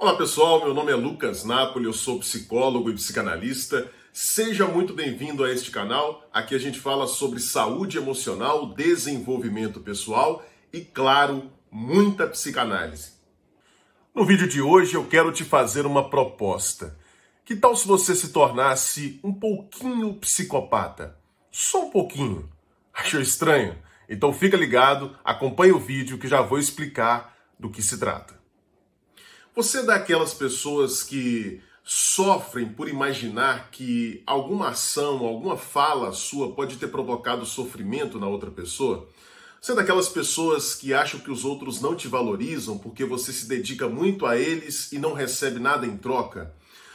Olá pessoal, meu nome é Lucas Napoli, eu sou psicólogo e psicanalista. Seja muito bem-vindo a este canal. Aqui a gente fala sobre saúde emocional, desenvolvimento pessoal e, claro, muita psicanálise. No vídeo de hoje eu quero te fazer uma proposta. Que tal se você se tornasse um pouquinho psicopata? Só um pouquinho. Achou estranho? Então fica ligado, acompanhe o vídeo que já vou explicar do que se trata. Você é daquelas pessoas que sofrem por imaginar que alguma ação, alguma fala sua pode ter provocado sofrimento na outra pessoa? Você é daquelas pessoas que acham que os outros não te valorizam porque você se dedica muito a eles e não recebe nada em troca?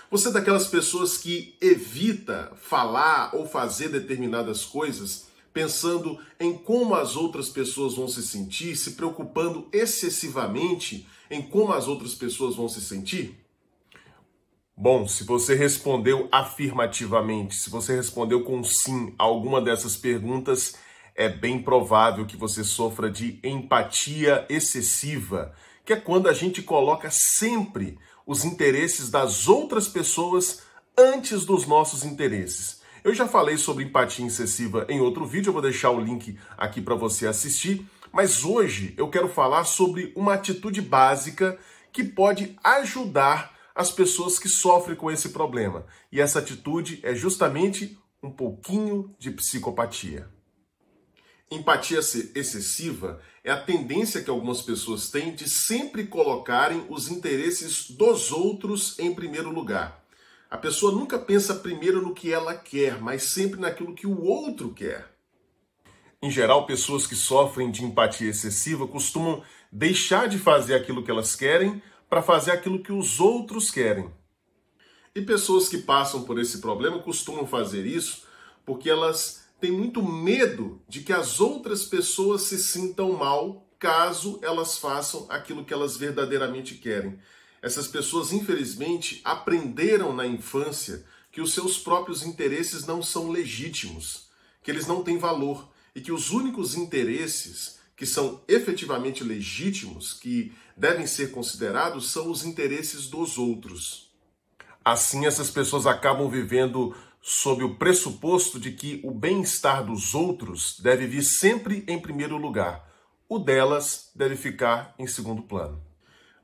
Você é daquelas pessoas que evita falar ou fazer determinadas coisas pensando em como as outras pessoas vão se sentir, se preocupando excessivamente em como as outras pessoas vão se sentir? Bom, se você respondeu afirmativamente, se você respondeu com sim a alguma dessas perguntas, é bem provável que você sofra de empatia excessiva, que é quando a gente coloca sempre os interesses das outras pessoas antes dos nossos interesses. Eu já falei sobre empatia excessiva em outro vídeo, eu vou deixar o link aqui para você assistir, mas hoje eu quero falar sobre uma atitude básica que pode ajudar as pessoas que sofrem com esse problema. E essa atitude é justamente um pouquinho de psicopatia. Empatia excessiva é a tendência que algumas pessoas têm de sempre colocarem os interesses dos outros em primeiro lugar. A pessoa nunca pensa primeiro no que ela quer, mas sempre naquilo que o outro quer. Em geral, pessoas que sofrem de empatia excessiva costumam deixar de fazer aquilo que elas querem para fazer aquilo que os outros querem. E pessoas que passam por esse problema costumam fazer isso porque elas têm muito medo de que as outras pessoas se sintam mal caso elas façam aquilo que elas verdadeiramente querem. Essas pessoas, infelizmente, aprenderam na infância que os seus próprios interesses não são legítimos, que eles não têm valor e que os únicos interesses que são efetivamente legítimos, que devem ser considerados, são os interesses dos outros. Assim, essas pessoas acabam vivendo sob o pressuposto de que o bem-estar dos outros deve vir sempre em primeiro lugar, o delas deve ficar em segundo plano.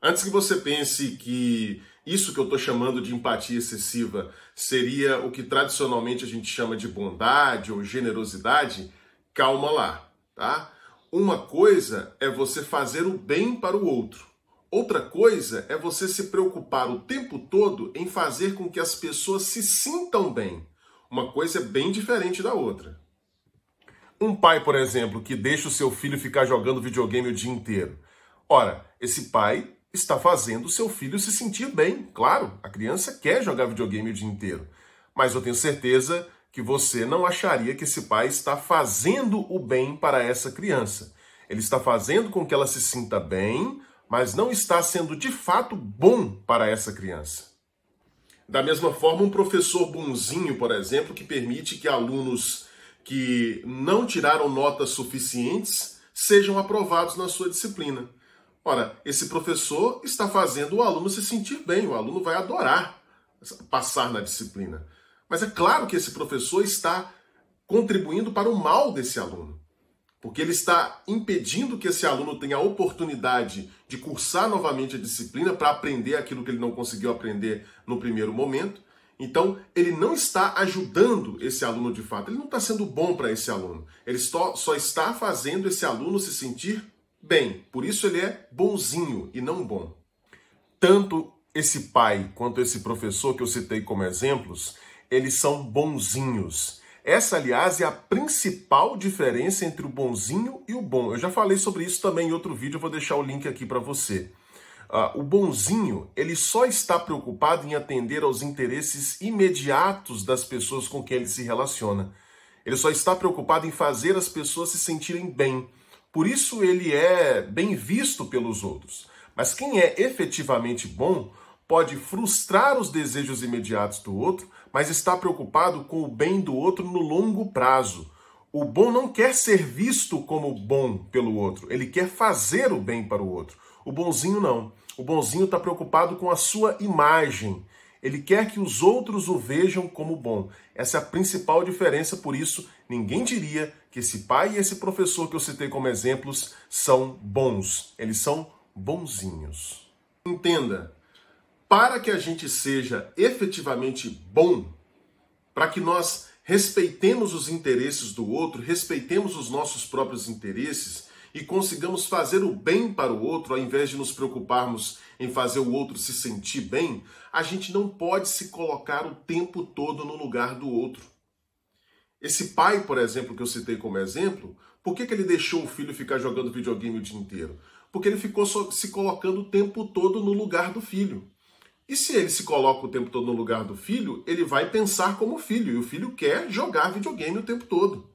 Antes que você pense que isso que eu estou chamando de empatia excessiva seria o que tradicionalmente a gente chama de bondade ou generosidade, calma lá, tá? Uma coisa é você fazer o bem para o outro. Outra coisa é você se preocupar o tempo todo em fazer com que as pessoas se sintam bem. Uma coisa é bem diferente da outra. Um pai, por exemplo, que deixa o seu filho ficar jogando videogame o dia inteiro. Ora, esse pai está fazendo seu filho se sentir bem. Claro, a criança quer jogar videogame o dia inteiro, mas eu tenho certeza que você não acharia que esse pai está fazendo o bem para essa criança. Ele está fazendo com que ela se sinta bem, mas não está sendo de fato bom para essa criança. Da mesma forma, um professor bonzinho, por exemplo, que permite que alunos que não tiraram notas suficientes sejam aprovados na sua disciplina. Ora, esse professor está fazendo o aluno se sentir bem, o aluno vai adorar passar na disciplina. Mas é claro que esse professor está contribuindo para o mal desse aluno, porque ele está impedindo que esse aluno tenha a oportunidade de cursar novamente a disciplina para aprender aquilo que ele não conseguiu aprender no primeiro momento. Então, ele não está ajudando esse aluno de fato, ele não está sendo bom para esse aluno. Ele só, está fazendo esse aluno se sentir bem. Por isso ele é bonzinho e não bom. Tanto esse pai quanto esse professor que eu citei como exemplos, eles são bonzinhos. Essa, aliás, é a principal diferença entre o bonzinho e o bom. Eu já falei sobre isso também em outro vídeo, eu vou deixar o link aqui para você. Uh, o bonzinho, ele só está preocupado em atender aos interesses imediatos das pessoas com quem ele se relaciona. Ele só está preocupado em fazer as pessoas se sentirem bem. Por isso ele é bem visto pelos outros. Mas quem é efetivamente bom pode frustrar os desejos imediatos do outro, mas está preocupado com o bem do outro no longo prazo. O bom não quer ser visto como bom pelo outro, ele quer fazer o bem para o outro. O bonzinho não. O bonzinho está preocupado com a sua imagem. Ele quer que os outros o vejam como bom. Essa é a principal diferença, por isso, ninguém diria que esse pai e esse professor que eu citei como exemplos são bons. Eles são bonzinhos. Entenda, para que a gente seja efetivamente bom, para que nós respeitemos os interesses do outro, respeitemos os nossos próprios interesses e consigamos fazer o bem para o outro, ao invés de nos preocuparmos em fazer o outro se sentir bem, a gente não pode se colocar o tempo todo no lugar do outro. Esse pai, por exemplo, que eu citei como exemplo, por que, que ele deixou o filho ficar jogando videogame o dia inteiro? Porque ele ficou se colocando o tempo todo no lugar do filho. E se ele se coloca o tempo todo no lugar do filho, ele vai pensar como filho, e o filho quer jogar videogame o tempo todo.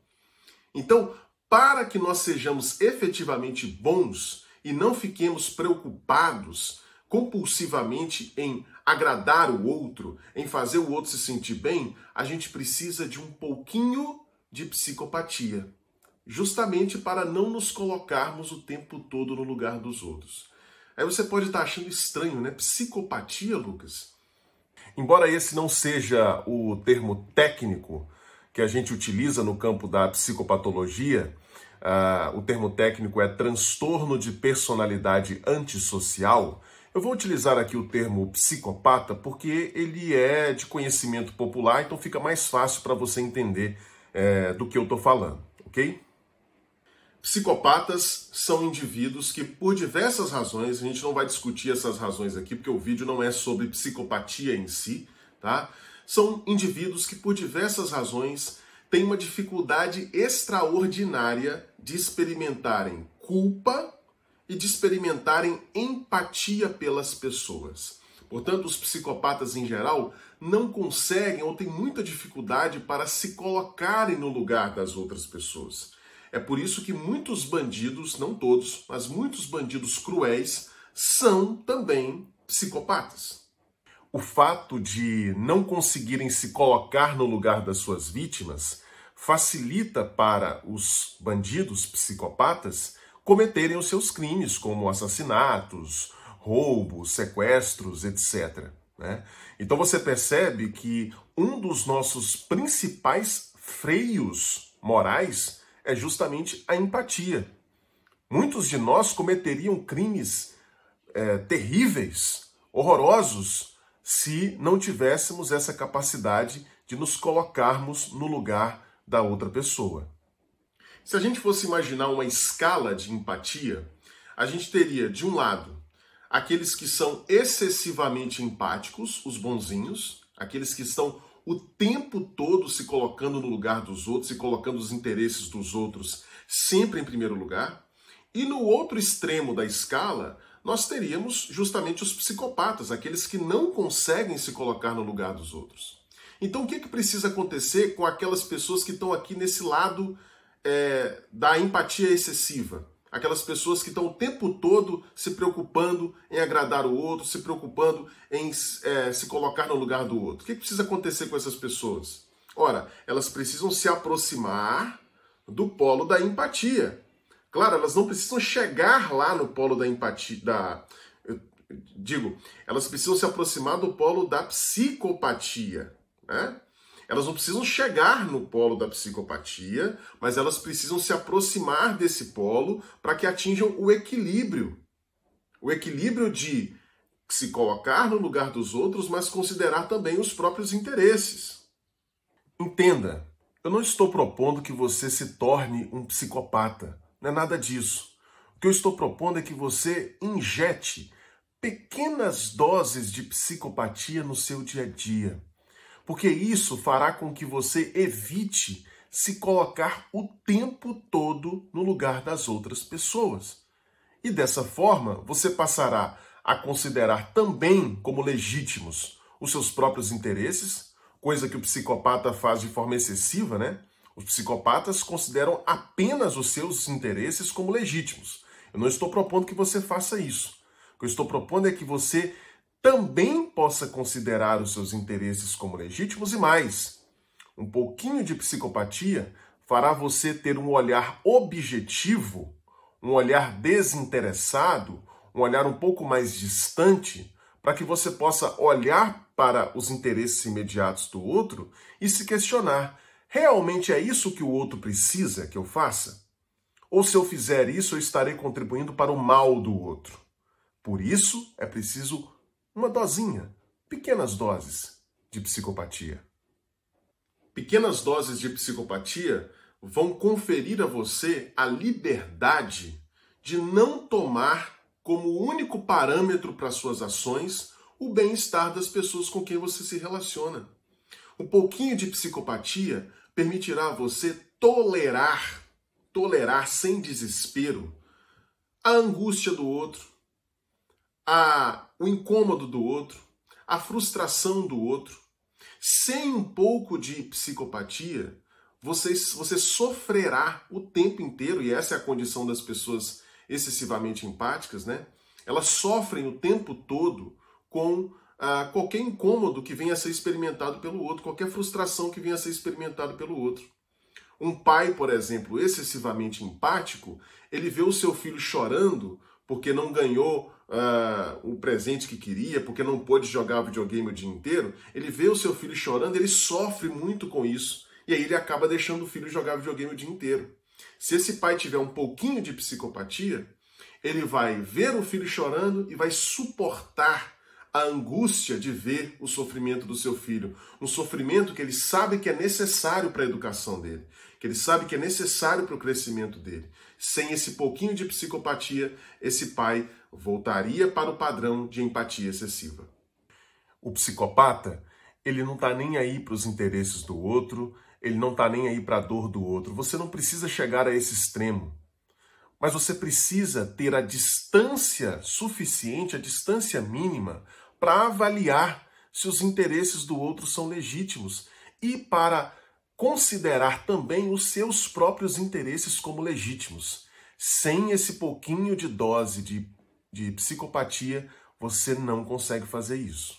Então, para que nós sejamos efetivamente bons e não fiquemos preocupados compulsivamente em agradar o outro, em fazer o outro se sentir bem, a gente precisa de um pouquinho de psicopatia, justamente para não nos colocarmos o tempo todo no lugar dos outros. Aí você pode estar achando estranho, né? Psicopatia, Lucas. Embora esse não seja o termo técnico que a gente utiliza no campo da psicopatologia, uh, o termo técnico é transtorno de personalidade antissocial. Eu vou utilizar aqui o termo psicopata porque ele é de conhecimento popular, então fica mais fácil para você entender é, do que eu estou falando, ok? Psicopatas são indivíduos que, por diversas razões, a gente não vai discutir essas razões aqui, porque o vídeo não é sobre psicopatia em si, tá? São indivíduos que, por diversas razões, têm uma dificuldade extraordinária de experimentarem culpa e de experimentarem empatia pelas pessoas. Portanto, os psicopatas em geral não conseguem ou têm muita dificuldade para se colocarem no lugar das outras pessoas. É por isso que muitos bandidos, não todos, mas muitos bandidos cruéis são também psicopatas. O fato de não conseguirem se colocar no lugar das suas vítimas facilita para os bandidos psicopatas cometerem os seus crimes, como assassinatos, roubos, sequestros, etc. Né? Então você percebe que um dos nossos principais freios morais é justamente a empatia. Muitos de nós cometeriam crimes é, terríveis, horrorosos, se não tivéssemos essa capacidade de nos colocarmos no lugar da outra pessoa. Se a gente fosse imaginar uma escala de empatia, a gente teria, de um lado, aqueles que são excessivamente empáticos, os bonzinhos, aqueles que estão o tempo todo se colocando no lugar dos outros e colocando os interesses dos outros sempre em primeiro lugar. E no outro extremo da escala, nós teríamos justamente os psicopatas, aqueles que não conseguem se colocar no lugar dos outros. Então, o que, que precisa acontecer com aquelas pessoas que estão aqui nesse lado é, da empatia excessiva? Aquelas pessoas que estão o tempo todo se preocupando em agradar o outro, se preocupando em é, se colocar no lugar do outro. O que precisa acontecer com essas pessoas? Ora, elas precisam se aproximar do polo da empatia. Claro, elas não precisam chegar lá no polo da empatia, da, digo, elas precisam se aproximar do polo da psicopatia, né? Elas não precisam chegar no polo da psicopatia, mas elas precisam se aproximar desse polo para que atinjam o equilíbrio. O equilíbrio de se colocar no lugar dos outros, mas considerar também os próprios interesses. Entenda, eu não estou propondo que você se torne um psicopata. Não é nada disso. O que eu estou propondo é que você injete pequenas doses de psicopatia no seu dia a dia porque isso fará com que você evite se colocar o tempo todo no lugar das outras pessoas. E dessa forma, você passará a considerar também como legítimos os seus próprios interesses, coisa que o psicopata faz de forma excessiva, né? Os psicopatas consideram apenas os seus interesses como legítimos. Eu não estou propondo que você faça isso. O que eu estou propondo é que você também possa considerar os seus interesses como legítimos e mais. Um pouquinho de psicopatia fará você ter um olhar objetivo, um olhar desinteressado, um olhar um pouco mais distante, para que você possa olhar para os interesses imediatos do outro e se questionar: realmente é isso que o outro precisa que eu faça? Ou se eu fizer isso, eu estarei contribuindo para o mal do outro? Por isso é preciso uma dosinha, pequenas doses de psicopatia. Pequenas doses de psicopatia vão conferir a você a liberdade de não tomar como único parâmetro para suas ações o bem-estar das pessoas com quem você se relaciona. Um pouquinho de psicopatia permitirá a você tolerar, tolerar sem desespero a angústia do outro, a, o incômodo do outro, a frustração do outro. Sem um pouco de psicopatia, você, você sofrerá o tempo inteiro, e essa é a condição das pessoas excessivamente empáticas, né? Elas sofrem o tempo todo com ah, qualquer incômodo que venha a ser experimentado pelo outro, qualquer frustração que venha a ser experimentado pelo outro. Um pai, por exemplo, excessivamente empático, ele vê o seu filho chorando porque não ganhou uh, o presente que queria, porque não pôde jogar videogame o dia inteiro, ele vê o seu filho chorando, ele sofre muito com isso. E aí ele acaba deixando o filho jogar videogame o dia inteiro. Se esse pai tiver um pouquinho de psicopatia, ele vai ver o filho chorando e vai suportar a angústia de ver o sofrimento do seu filho, um sofrimento que ele sabe que é necessário para a educação dele, que ele sabe que é necessário para o crescimento dele. Sem esse pouquinho de psicopatia, esse pai voltaria para o padrão de empatia excessiva. O psicopata, ele não está nem aí para os interesses do outro, ele não está nem aí para a dor do outro. Você não precisa chegar a esse extremo. Mas você precisa ter a distância suficiente, a distância mínima, para avaliar se os interesses do outro são legítimos e para considerar também os seus próprios interesses como legítimos. Sem esse pouquinho de dose de, de psicopatia, você não consegue fazer isso.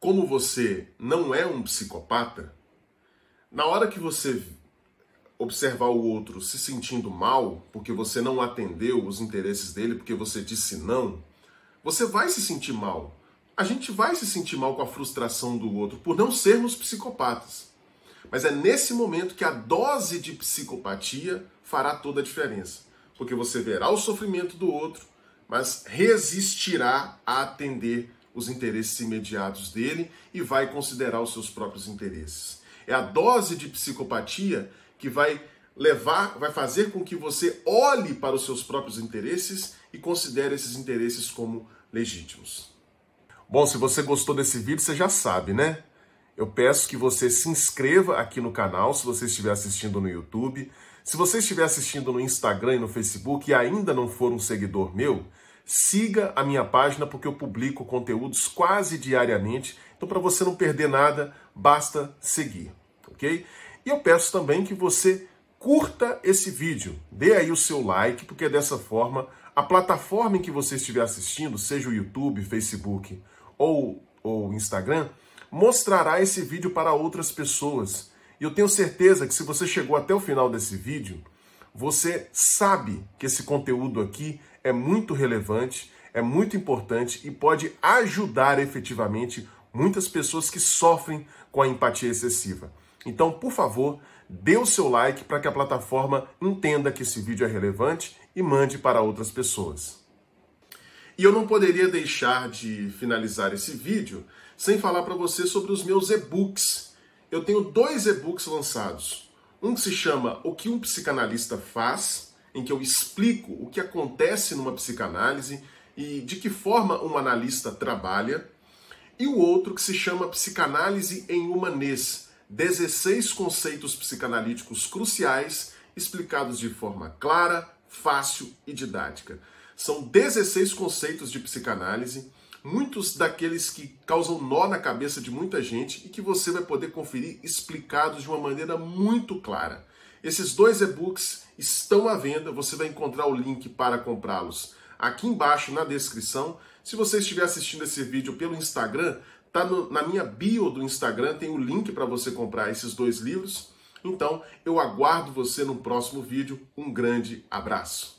Como você não é um psicopata, na hora que você observar o outro se sentindo mal porque você não atendeu os interesses dele, porque você disse não, você vai se sentir mal. A gente vai se sentir mal com a frustração do outro por não sermos psicopatas. Mas é nesse momento que a dose de psicopatia fará toda a diferença. Porque você verá o sofrimento do outro, mas resistirá a atender os interesses imediatos dele e vai considerar os seus próprios interesses. É a dose de psicopatia que vai levar, vai fazer com que você olhe para os seus próprios interesses e considere esses interesses como legítimos. Bom, se você gostou desse vídeo, você já sabe, né? Eu peço que você se inscreva aqui no canal se você estiver assistindo no YouTube. Se você estiver assistindo no Instagram e no Facebook e ainda não for um seguidor meu, siga a minha página porque eu publico conteúdos quase diariamente. Então, para você não perder nada, basta seguir, ok? E eu peço também que você curta esse vídeo, dê aí o seu like, porque dessa forma a plataforma em que você estiver assistindo, seja o YouTube, Facebook ou o Instagram, mostrará esse vídeo para outras pessoas. E eu tenho certeza que se você chegou até o final desse vídeo, você sabe que esse conteúdo aqui é muito relevante, é muito importante e pode ajudar efetivamente muitas pessoas que sofrem com a empatia excessiva. Então, por favor, dê o seu like para que a plataforma entenda que esse vídeo é relevante e mande para outras pessoas. E eu não poderia deixar de finalizar esse vídeo sem falar para você sobre os meus e-books. Eu tenho dois e-books lançados. Um que se chama O que um psicanalista faz, em que eu explico o que acontece numa psicanálise e de que forma um analista trabalha. E o outro que se chama Psicanálise em Humanês, 16 conceitos psicanalíticos cruciais explicados de forma clara, fácil e didática. São 16 conceitos de psicanálise, muitos daqueles que causam nó na cabeça de muita gente e que você vai poder conferir explicados de uma maneira muito clara. Esses dois e-books estão à venda, você vai encontrar o link para comprá-los aqui embaixo na descrição. Se você estiver assistindo esse vídeo pelo Instagram, Tá no, na minha bio do Instagram, tem o link para você comprar esses dois livros. Então, eu aguardo você no próximo vídeo. Um grande abraço.